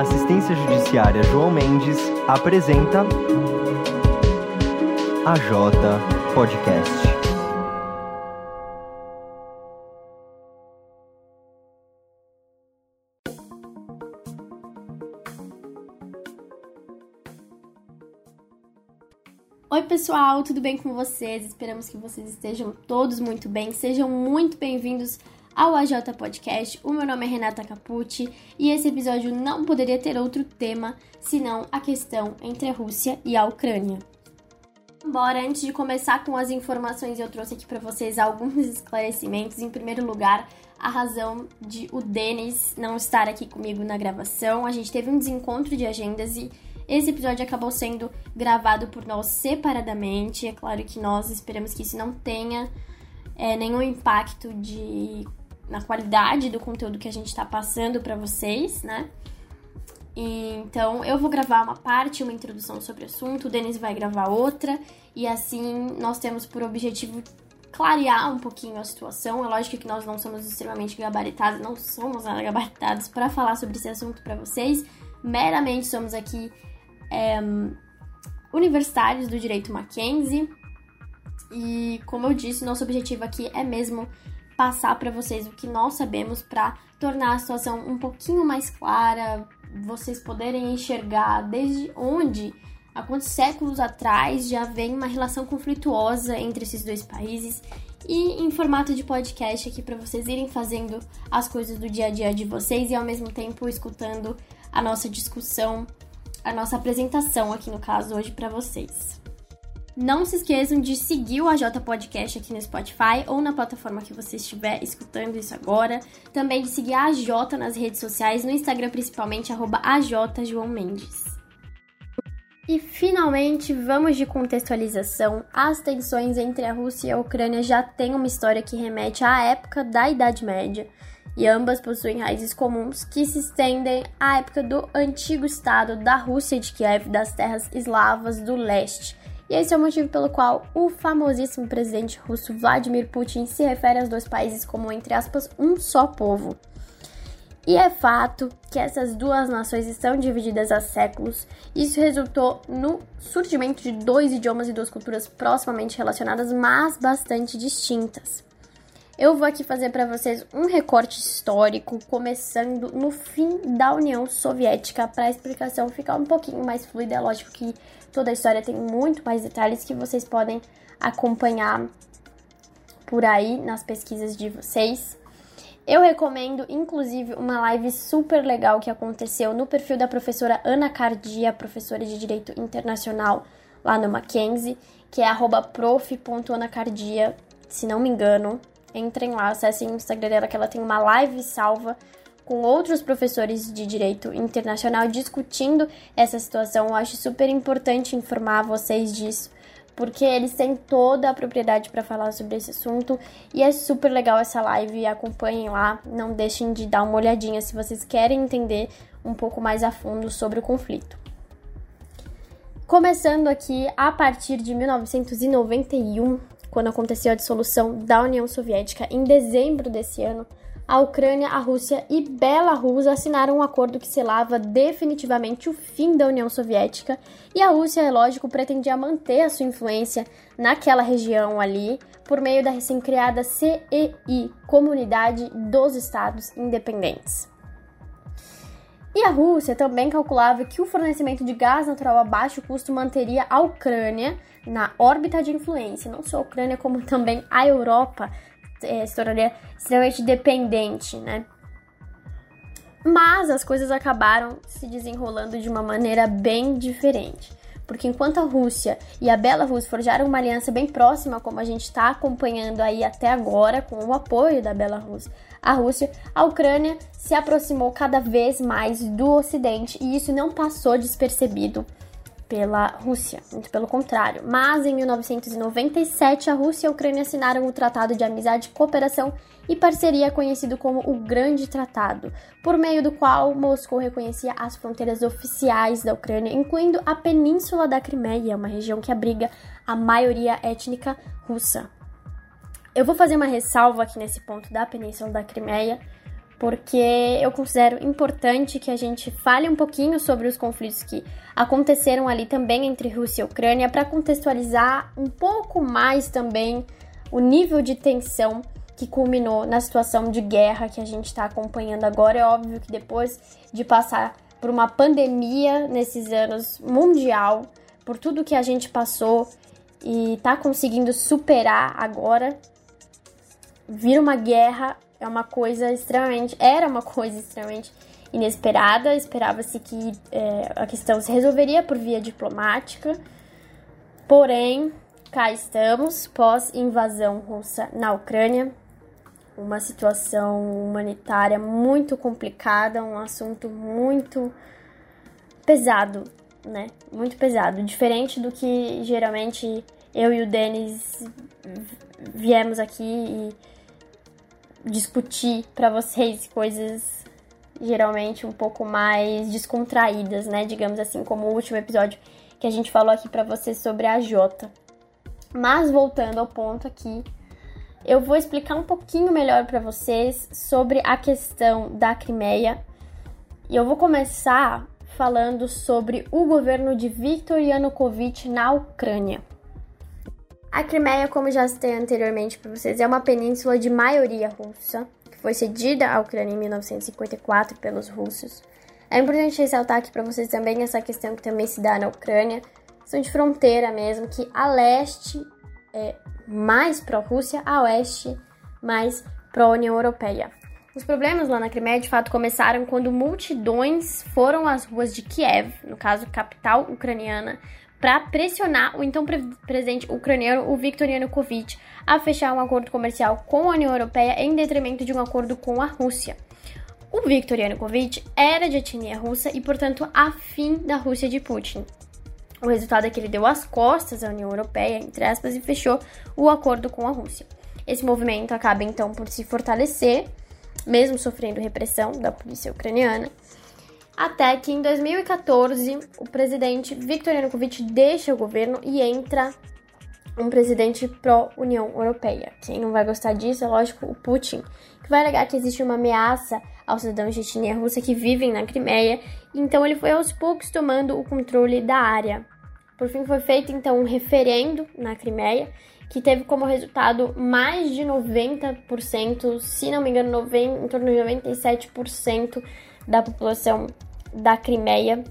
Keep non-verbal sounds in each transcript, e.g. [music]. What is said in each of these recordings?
Assistência judiciária João Mendes apresenta a J Podcast. Oi, pessoal, tudo bem com vocês? Esperamos que vocês estejam todos muito bem. Sejam muito bem-vindos ao AJ Podcast. O meu nome é Renata Capucci e esse episódio não poderia ter outro tema senão a questão entre a Rússia e a Ucrânia. Bora, antes de começar com as informações, eu trouxe aqui para vocês alguns [laughs] esclarecimentos. Em primeiro lugar, a razão de o Denis não estar aqui comigo na gravação. A gente teve um desencontro de agendas e esse episódio acabou sendo gravado por nós separadamente. É claro que nós esperamos que isso não tenha é, nenhum impacto de, na qualidade do conteúdo que a gente está passando para vocês, né? E, então eu vou gravar uma parte, uma introdução sobre o assunto, o Denis vai gravar outra, e assim nós temos por objetivo clarear um pouquinho a situação. É lógico que nós não somos extremamente gabaritados, não somos nada gabaritados para falar sobre esse assunto para vocês. Meramente somos aqui é, universitários do direito Mackenzie. E como eu disse, nosso objetivo aqui é mesmo passar para vocês o que nós sabemos para tornar a situação um pouquinho mais clara, vocês poderem enxergar desde onde, há quantos séculos atrás já vem uma relação conflituosa entre esses dois países e em formato de podcast aqui para vocês irem fazendo as coisas do dia a dia de vocês e ao mesmo tempo escutando a nossa discussão a nossa apresentação aqui no caso hoje para vocês. Não se esqueçam de seguir o AJ Podcast aqui no Spotify ou na plataforma que você estiver escutando isso agora. Também de seguir a AJ nas redes sociais, no Instagram principalmente, arroba. E finalmente, vamos de contextualização. As tensões entre a Rússia e a Ucrânia já têm uma história que remete à época da Idade Média e ambas possuem raízes comuns que se estendem à época do antigo estado da Rússia de Kiev, das terras eslavas do leste. E esse é o motivo pelo qual o famosíssimo presidente russo Vladimir Putin se refere aos dois países como, entre aspas, um só povo. E é fato que essas duas nações estão divididas há séculos. Isso resultou no surgimento de dois idiomas e duas culturas proximamente relacionadas, mas bastante distintas. Eu vou aqui fazer para vocês um recorte histórico, começando no fim da União Soviética, para a explicação ficar um pouquinho mais fluida. É lógico que toda a história tem muito mais detalhes que vocês podem acompanhar por aí nas pesquisas de vocês. Eu recomendo, inclusive, uma live super legal que aconteceu no perfil da professora Ana Cardia, professora de Direito Internacional lá no Mackenzie, que é prof.anacardia, se não me engano. Entrem lá, acessem o Instagram dela, que ela tem uma live salva com outros professores de direito internacional discutindo essa situação. Eu acho super importante informar vocês disso, porque eles têm toda a propriedade para falar sobre esse assunto e é super legal essa live. Acompanhem lá, não deixem de dar uma olhadinha se vocês querem entender um pouco mais a fundo sobre o conflito. Começando aqui a partir de 1991, quando aconteceu a dissolução da União Soviética em dezembro desse ano, a Ucrânia, a Rússia e Belarus assinaram um acordo que selava definitivamente o fim da União Soviética, e a Rússia, é lógico, pretendia manter a sua influência naquela região ali por meio da recém-criada CEI, Comunidade dos Estados Independentes. E a Rússia também calculava que o fornecimento de gás natural a baixo custo manteria a Ucrânia na órbita de influência, não só a Ucrânia, como também a Europa é, se tornaria extremamente dependente, né? Mas as coisas acabaram se desenrolando de uma maneira bem diferente. Porque enquanto a Rússia e a Belarus forjaram uma aliança bem próxima, como a gente está acompanhando aí até agora, com o apoio da Belarus à Rússia, a Ucrânia se aproximou cada vez mais do Ocidente e isso não passou despercebido pela Rússia, muito pelo contrário. Mas em 1997, a Rússia e a Ucrânia assinaram o Tratado de Amizade, Cooperação e Parceria, conhecido como o Grande Tratado, por meio do qual Moscou reconhecia as fronteiras oficiais da Ucrânia, incluindo a Península da Crimeia, uma região que abriga a maioria étnica russa. Eu vou fazer uma ressalva aqui nesse ponto da Península da Crimeia, porque eu considero importante que a gente fale um pouquinho sobre os conflitos que aconteceram ali também entre Rússia e Ucrânia para contextualizar um pouco mais também o nível de tensão que culminou na situação de guerra que a gente está acompanhando agora. É óbvio que depois de passar por uma pandemia nesses anos mundial, por tudo que a gente passou e está conseguindo superar agora, vir uma guerra é uma coisa extremamente. Era uma coisa extremamente inesperada. Esperava-se que é, a questão se resolveria por via diplomática. Porém, cá estamos, pós-invasão russa na Ucrânia. Uma situação humanitária muito complicada, um assunto muito pesado, né? Muito pesado. Diferente do que geralmente eu e o Denis viemos aqui e discutir para vocês coisas geralmente um pouco mais descontraídas, né? Digamos assim, como o último episódio que a gente falou aqui para vocês sobre a Jota. Mas voltando ao ponto aqui, eu vou explicar um pouquinho melhor para vocês sobre a questão da Crimeia. E eu vou começar falando sobre o governo de Viktor Yanukovych na Ucrânia. A Crimeia, como já citei anteriormente para vocês, é uma península de maioria russa, que foi cedida à Ucrânia em 1954 pelos russos. É importante ressaltar aqui para vocês também essa questão que também se dá na Ucrânia, questão de fronteira mesmo, que a leste é mais pró-Rússia, a oeste mais pró-União Europeia. Os problemas lá na Crimeia de fato começaram quando multidões foram às ruas de Kiev, no caso capital ucraniana, para pressionar o então presidente ucraniano, o Viktor Yanukovych, a fechar um acordo comercial com a União Europeia em detrimento de um acordo com a Rússia. O Viktor Yanukovych era de etnia russa e, portanto, afim da Rússia de Putin. O resultado é que ele deu as costas à União Europeia, entre aspas, e fechou o acordo com a Rússia. Esse movimento acaba então por se fortalecer, mesmo sofrendo repressão da polícia ucraniana, até que em 2014 o presidente Viktor Yanukovych deixa o governo e entra um presidente pró-União Europeia. Quem não vai gostar disso é lógico o Putin, que vai alegar que existe uma ameaça aos cidadãos de etnia russa que vivem na Crimeia, então ele foi aos poucos tomando o controle da área. Por fim, foi feito então um referendo na Crimeia, que teve como resultado mais de 90%, se não me engano, em torno de 97% da população da Crimeia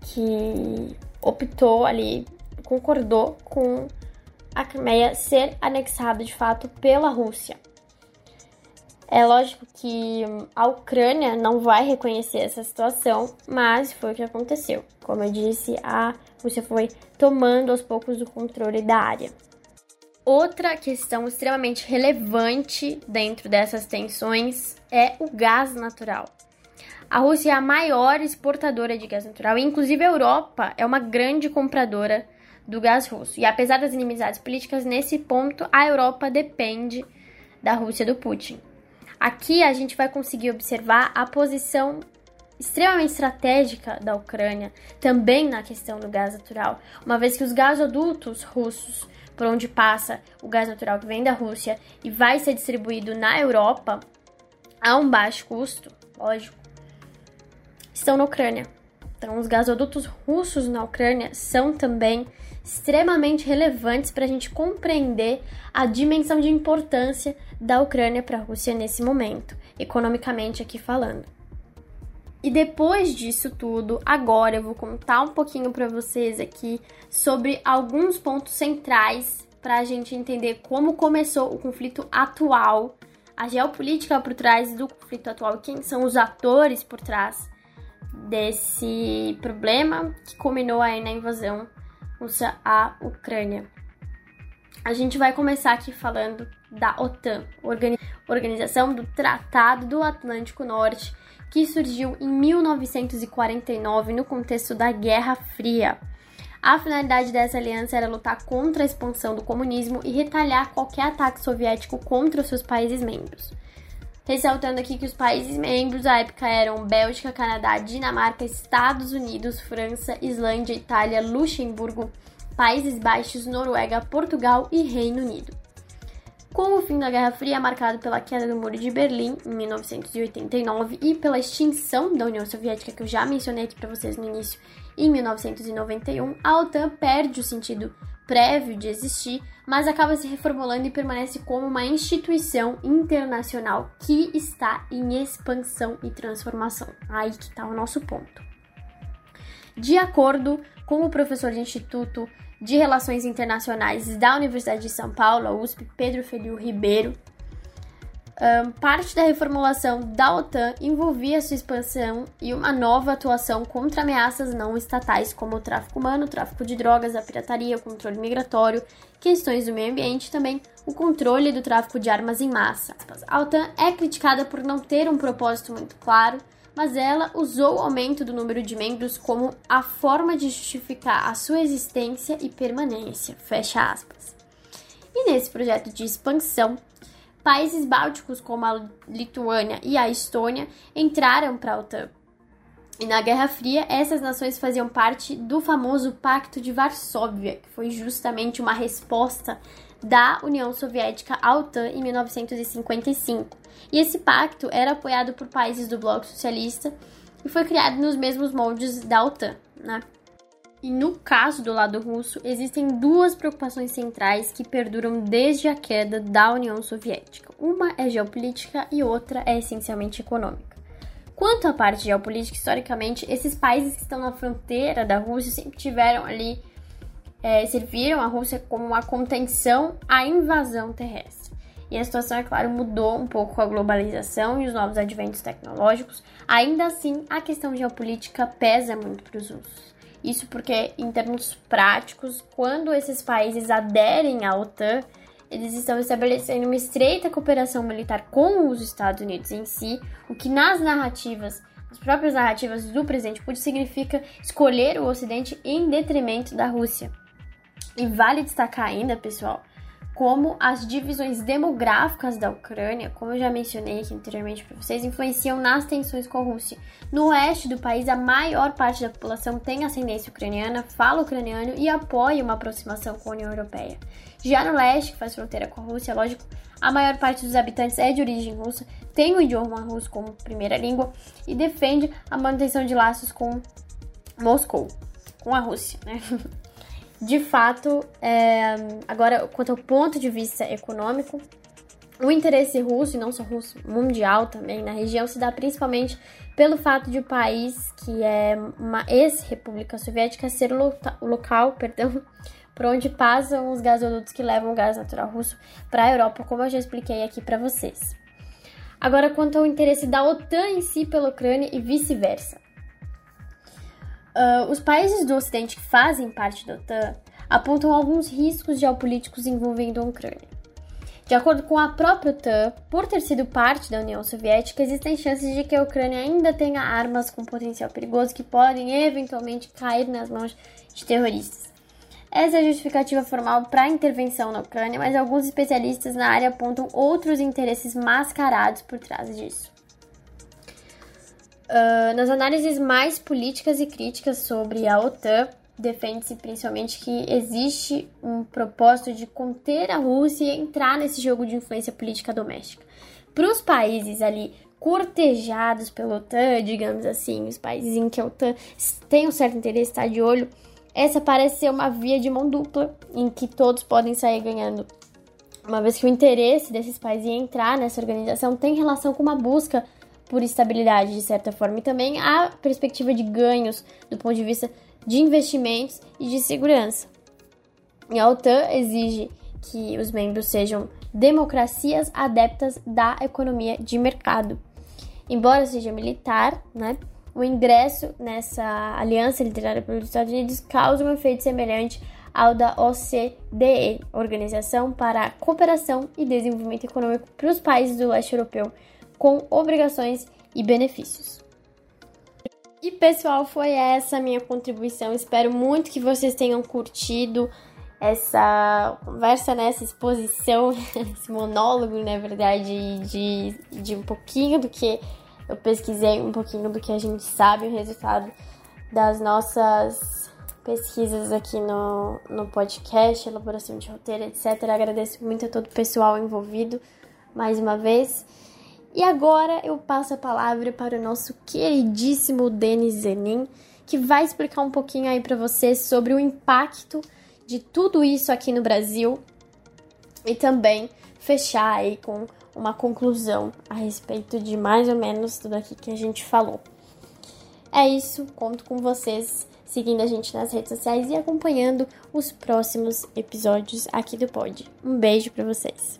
que optou ali, concordou com a Crimeia ser anexada de fato pela Rússia. É lógico que a Ucrânia não vai reconhecer essa situação, mas foi o que aconteceu. Como eu disse, a Rússia foi tomando aos poucos o controle da área. Outra questão extremamente relevante dentro dessas tensões é o gás natural. A Rússia é a maior exportadora de gás natural e, inclusive, a Europa é uma grande compradora do gás russo. E apesar das inimizades políticas, nesse ponto, a Europa depende da Rússia do Putin. Aqui a gente vai conseguir observar a posição extremamente estratégica da Ucrânia, também na questão do gás natural, uma vez que os gasodutos russos, por onde passa o gás natural que vem da Rússia e vai ser distribuído na Europa a um baixo custo, lógico, estão na Ucrânia. Então, os gasodutos russos na Ucrânia são também extremamente relevantes para a gente compreender a dimensão de importância da Ucrânia para a Rússia nesse momento, economicamente aqui falando. E depois disso tudo, agora eu vou contar um pouquinho para vocês aqui sobre alguns pontos centrais para a gente entender como começou o conflito atual, a geopolítica por trás do conflito atual, quem são os atores por trás desse problema que culminou aí na invasão russa à Ucrânia. A gente vai começar aqui falando da OTAN, Organização do Tratado do Atlântico Norte, que surgiu em 1949 no contexto da Guerra Fria. A finalidade dessa aliança era lutar contra a expansão do comunismo e retalhar qualquer ataque soviético contra os seus países membros. Ressaltando aqui que os países membros à época eram Bélgica, Canadá, Dinamarca, Estados Unidos, França, Islândia, Itália, Luxemburgo, Países Baixos, Noruega, Portugal e Reino Unido. Com o fim da Guerra Fria, marcado pela queda do Muro de Berlim em 1989 e pela extinção da União Soviética, que eu já mencionei aqui para vocês no início, em 1991, a OTAN perde o sentido prévio de existir, mas acaba se reformulando e permanece como uma instituição internacional que está em expansão e transformação. Aí que está o nosso ponto. De acordo com o professor de Instituto de Relações Internacionais da Universidade de São Paulo, USP, Pedro Feliu Ribeiro, um, parte da reformulação da OTAN envolvia sua expansão e uma nova atuação contra ameaças não estatais, como o tráfico humano, o tráfico de drogas, a pirataria, o controle migratório, questões do meio ambiente e também o controle do tráfico de armas em massa. A OTAN é criticada por não ter um propósito muito claro mas ela usou o aumento do número de membros como a forma de justificar a sua existência e permanência. Fecha aspas. E nesse projeto de expansão, países bálticos como a Lituânia e a Estônia entraram para a OTAN. E na Guerra Fria, essas nações faziam parte do famoso Pacto de Varsóvia, que foi justamente uma resposta da União Soviética à OTAN em 1955. E esse pacto era apoiado por países do bloco socialista e foi criado nos mesmos moldes da OTAN, né? E no caso do lado russo, existem duas preocupações centrais que perduram desde a queda da União Soviética. Uma é geopolítica e outra é essencialmente econômica. Quanto à parte geopolítica, historicamente, esses países que estão na fronteira da Rússia sempre tiveram ali, é, serviram a Rússia como uma contenção à invasão terrestre. E a situação, é claro, mudou um pouco com a globalização e os novos adventos tecnológicos. Ainda assim, a questão geopolítica pesa muito para os russos. Isso porque, em termos práticos, quando esses países aderem à OTAN, eles estão estabelecendo uma estreita cooperação militar com os Estados Unidos em si, o que nas narrativas, as próprias narrativas do presidente Putin significa escolher o Ocidente em detrimento da Rússia. E vale destacar ainda, pessoal, como as divisões demográficas da Ucrânia, como eu já mencionei aqui anteriormente para vocês, influenciam nas tensões com a Rússia. No oeste do país, a maior parte da população tem ascendência ucraniana, fala ucraniano e apoia uma aproximação com a União Europeia. Já no leste, que faz fronteira com a Rússia, lógico, a maior parte dos habitantes é de origem russa, tem o idioma russo como primeira língua e defende a manutenção de laços com Moscou, com a Rússia, né? [laughs] de fato, é, agora, quanto ao ponto de vista econômico, o interesse russo, e não só russo, mundial também, na região, se dá principalmente pelo fato de o país, que é uma ex-república soviética, ser o local, [laughs] perdão, por onde passam os gasodutos que levam o gás natural russo para a Europa, como eu já expliquei aqui para vocês. Agora, quanto ao interesse da OTAN em si pela Ucrânia e vice-versa. Uh, os países do Ocidente que fazem parte da OTAN apontam alguns riscos geopolíticos envolvendo a Ucrânia. De acordo com a própria OTAN, por ter sido parte da União Soviética, existem chances de que a Ucrânia ainda tenha armas com potencial perigoso que podem eventualmente cair nas mãos de terroristas. Essa é a justificativa formal para a intervenção na Ucrânia, mas alguns especialistas na área apontam outros interesses mascarados por trás disso. Uh, nas análises mais políticas e críticas sobre a OTAN, defende-se principalmente que existe um propósito de conter a Rússia e entrar nesse jogo de influência política doméstica. Para os países ali cortejados pela OTAN, digamos assim, os países em que a OTAN tem um certo interesse, está de olho, essa parece ser uma via de mão dupla em que todos podem sair ganhando. Uma vez que o interesse desses países em entrar nessa organização tem relação com uma busca por estabilidade, de certa forma, e também a perspectiva de ganhos do ponto de vista de investimentos e de segurança. E a OTAN exige que os membros sejam democracias adeptas da economia de mercado. Embora seja militar, né, o ingresso nessa aliança liderada pelos Estados Unidos causa um efeito semelhante ao da OCDE, Organização para a Cooperação e Desenvolvimento Econômico para os Países do Leste Europeu, com obrigações e benefícios. E pessoal, foi essa minha contribuição. Espero muito que vocês tenham curtido essa conversa, né, essa exposição, [laughs] esse monólogo, na verdade, de, de um pouquinho do que eu pesquisei, um pouquinho do que a gente sabe, o resultado das nossas pesquisas aqui no, no podcast, elaboração de roteiro, etc. Agradeço muito a todo o pessoal envolvido mais uma vez. E agora eu passo a palavra para o nosso queridíssimo Denis Zenin, que vai explicar um pouquinho aí para vocês sobre o impacto de tudo isso aqui no Brasil e também fechar aí com uma conclusão a respeito de mais ou menos tudo aqui que a gente falou. É isso, conto com vocês seguindo a gente nas redes sociais e acompanhando os próximos episódios aqui do Pod. Um beijo para vocês.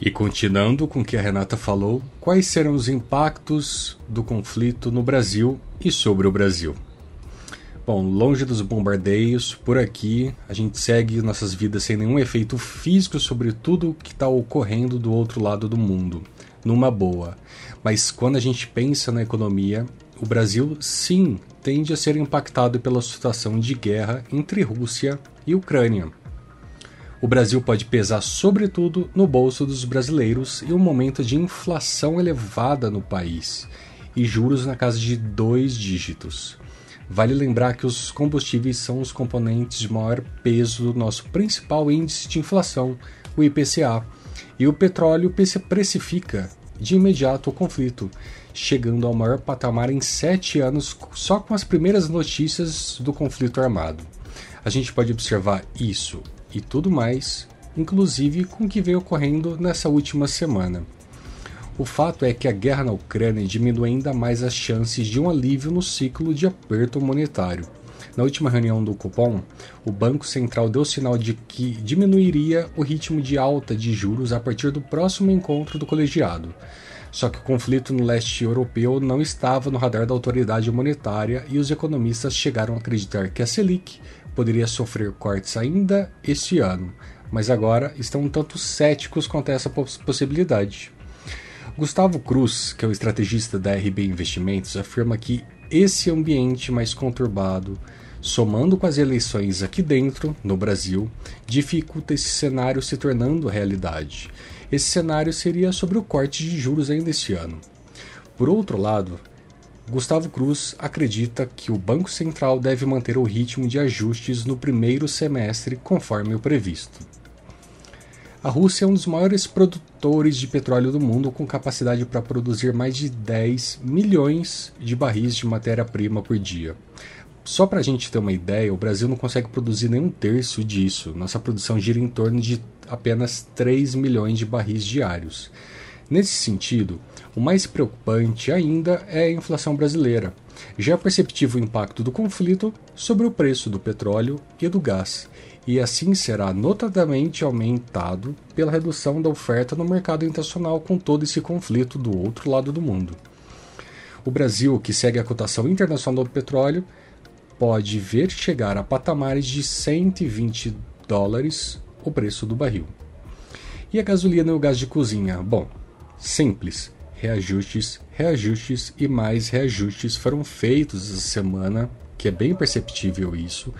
E continuando com o que a Renata falou, quais serão os impactos do conflito no Brasil e sobre o Brasil? Bom, longe dos bombardeios, por aqui a gente segue nossas vidas sem nenhum efeito físico sobre tudo o que está ocorrendo do outro lado do mundo, numa boa. Mas quando a gente pensa na economia, o Brasil sim tende a ser impactado pela situação de guerra entre Rússia e Ucrânia. O Brasil pode pesar sobretudo no bolso dos brasileiros e um momento de inflação elevada no país e juros na casa de dois dígitos. Vale lembrar que os combustíveis são os componentes de maior peso do nosso principal índice de inflação, o IPCA, e o petróleo precifica de imediato o conflito, chegando ao maior patamar em sete anos só com as primeiras notícias do conflito armado. A gente pode observar isso e tudo mais, inclusive com o que vem ocorrendo nessa última semana. O fato é que a guerra na Ucrânia diminui ainda mais as chances de um alívio no ciclo de aperto monetário. Na última reunião do Copom, o Banco Central deu sinal de que diminuiria o ritmo de alta de juros a partir do próximo encontro do colegiado. Só que o conflito no leste europeu não estava no radar da autoridade monetária e os economistas chegaram a acreditar que a Selic poderia sofrer cortes ainda este ano, mas agora estão um tanto céticos quanto a essa possibilidade. Gustavo Cruz, que é o estrategista da RB Investimentos, afirma que esse ambiente mais conturbado, somando com as eleições aqui dentro, no Brasil, dificulta esse cenário se tornando realidade. Esse cenário seria sobre o corte de juros ainda este ano. Por outro lado, Gustavo Cruz acredita que o Banco Central deve manter o ritmo de ajustes no primeiro semestre, conforme o previsto. A Rússia é um dos maiores produtores de petróleo do mundo, com capacidade para produzir mais de 10 milhões de barris de matéria-prima por dia. Só para a gente ter uma ideia, o Brasil não consegue produzir nem um terço disso. Nossa produção gira em torno de apenas 3 milhões de barris diários. Nesse sentido, o mais preocupante ainda é a inflação brasileira. Já é perceptível o impacto do conflito sobre o preço do petróleo e do gás, e assim será notadamente aumentado pela redução da oferta no mercado internacional com todo esse conflito do outro lado do mundo. O Brasil, que segue a cotação internacional do petróleo, pode ver chegar a patamares de 120 dólares o preço do barril. E a gasolina e o gás de cozinha? Bom, simples. Reajustes, reajustes e mais reajustes foram feitos essa semana, que é bem perceptível isso,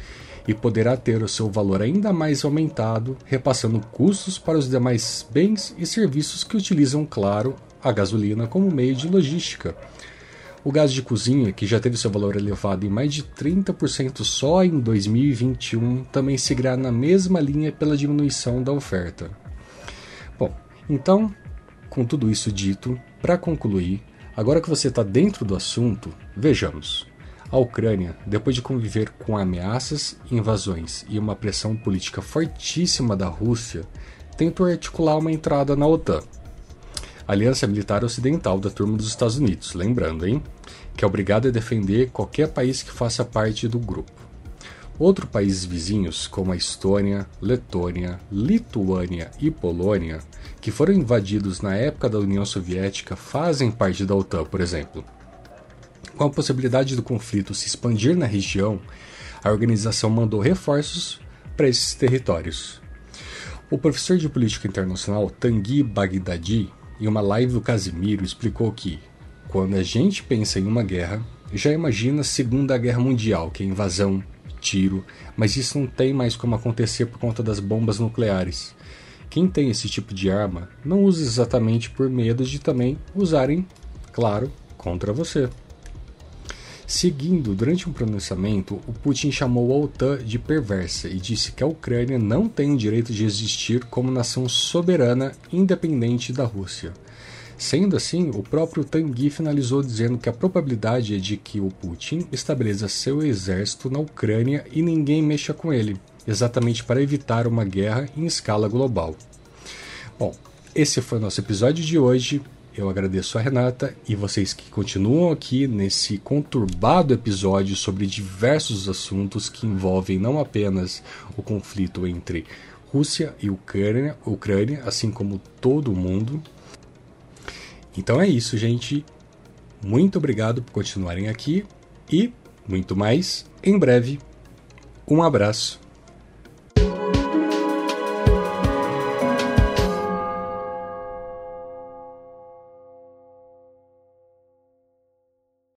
e poderá ter o seu valor ainda mais aumentado, repassando custos para os demais bens e serviços que utilizam, claro, a gasolina como meio de logística. O gás de cozinha, que já teve seu valor elevado em mais de 30% só em 2021, também seguirá na mesma linha pela diminuição da oferta. Bom, então, com tudo isso dito, para concluir, agora que você está dentro do assunto, vejamos. A Ucrânia, depois de conviver com ameaças, invasões e uma pressão política fortíssima da Rússia, tentou articular uma entrada na OTAN. Aliança Militar Ocidental da turma dos Estados Unidos, lembrando, hein? Que é obrigada a defender qualquer país que faça parte do grupo. Outros países vizinhos, como a Estônia, Letônia, Lituânia e Polônia, que foram invadidos na época da União Soviética, fazem parte da OTAN, por exemplo. Com a possibilidade do conflito se expandir na região, a organização mandou reforços para esses territórios. O professor de política internacional Tanguy Baghdadi, em uma live do Casimiro, explicou que, quando a gente pensa em uma guerra, já imagina a Segunda Guerra Mundial, que é invasão, tiro, mas isso não tem mais como acontecer por conta das bombas nucleares. Quem tem esse tipo de arma não usa exatamente por medo de também usarem, claro, contra você. Seguindo, durante um pronunciamento, o Putin chamou a OTAN de perversa e disse que a Ucrânia não tem o direito de existir como nação soberana independente da Rússia. Sendo assim, o próprio Tanguy finalizou dizendo que a probabilidade é de que o Putin estabeleça seu exército na Ucrânia e ninguém mexa com ele, exatamente para evitar uma guerra em escala global. Bom, esse foi o nosso episódio de hoje. Eu agradeço a Renata e vocês que continuam aqui nesse conturbado episódio sobre diversos assuntos que envolvem não apenas o conflito entre Rússia e Ucrânia, Ucrânia assim como todo o mundo. Então é isso, gente. Muito obrigado por continuarem aqui e muito mais em breve. Um abraço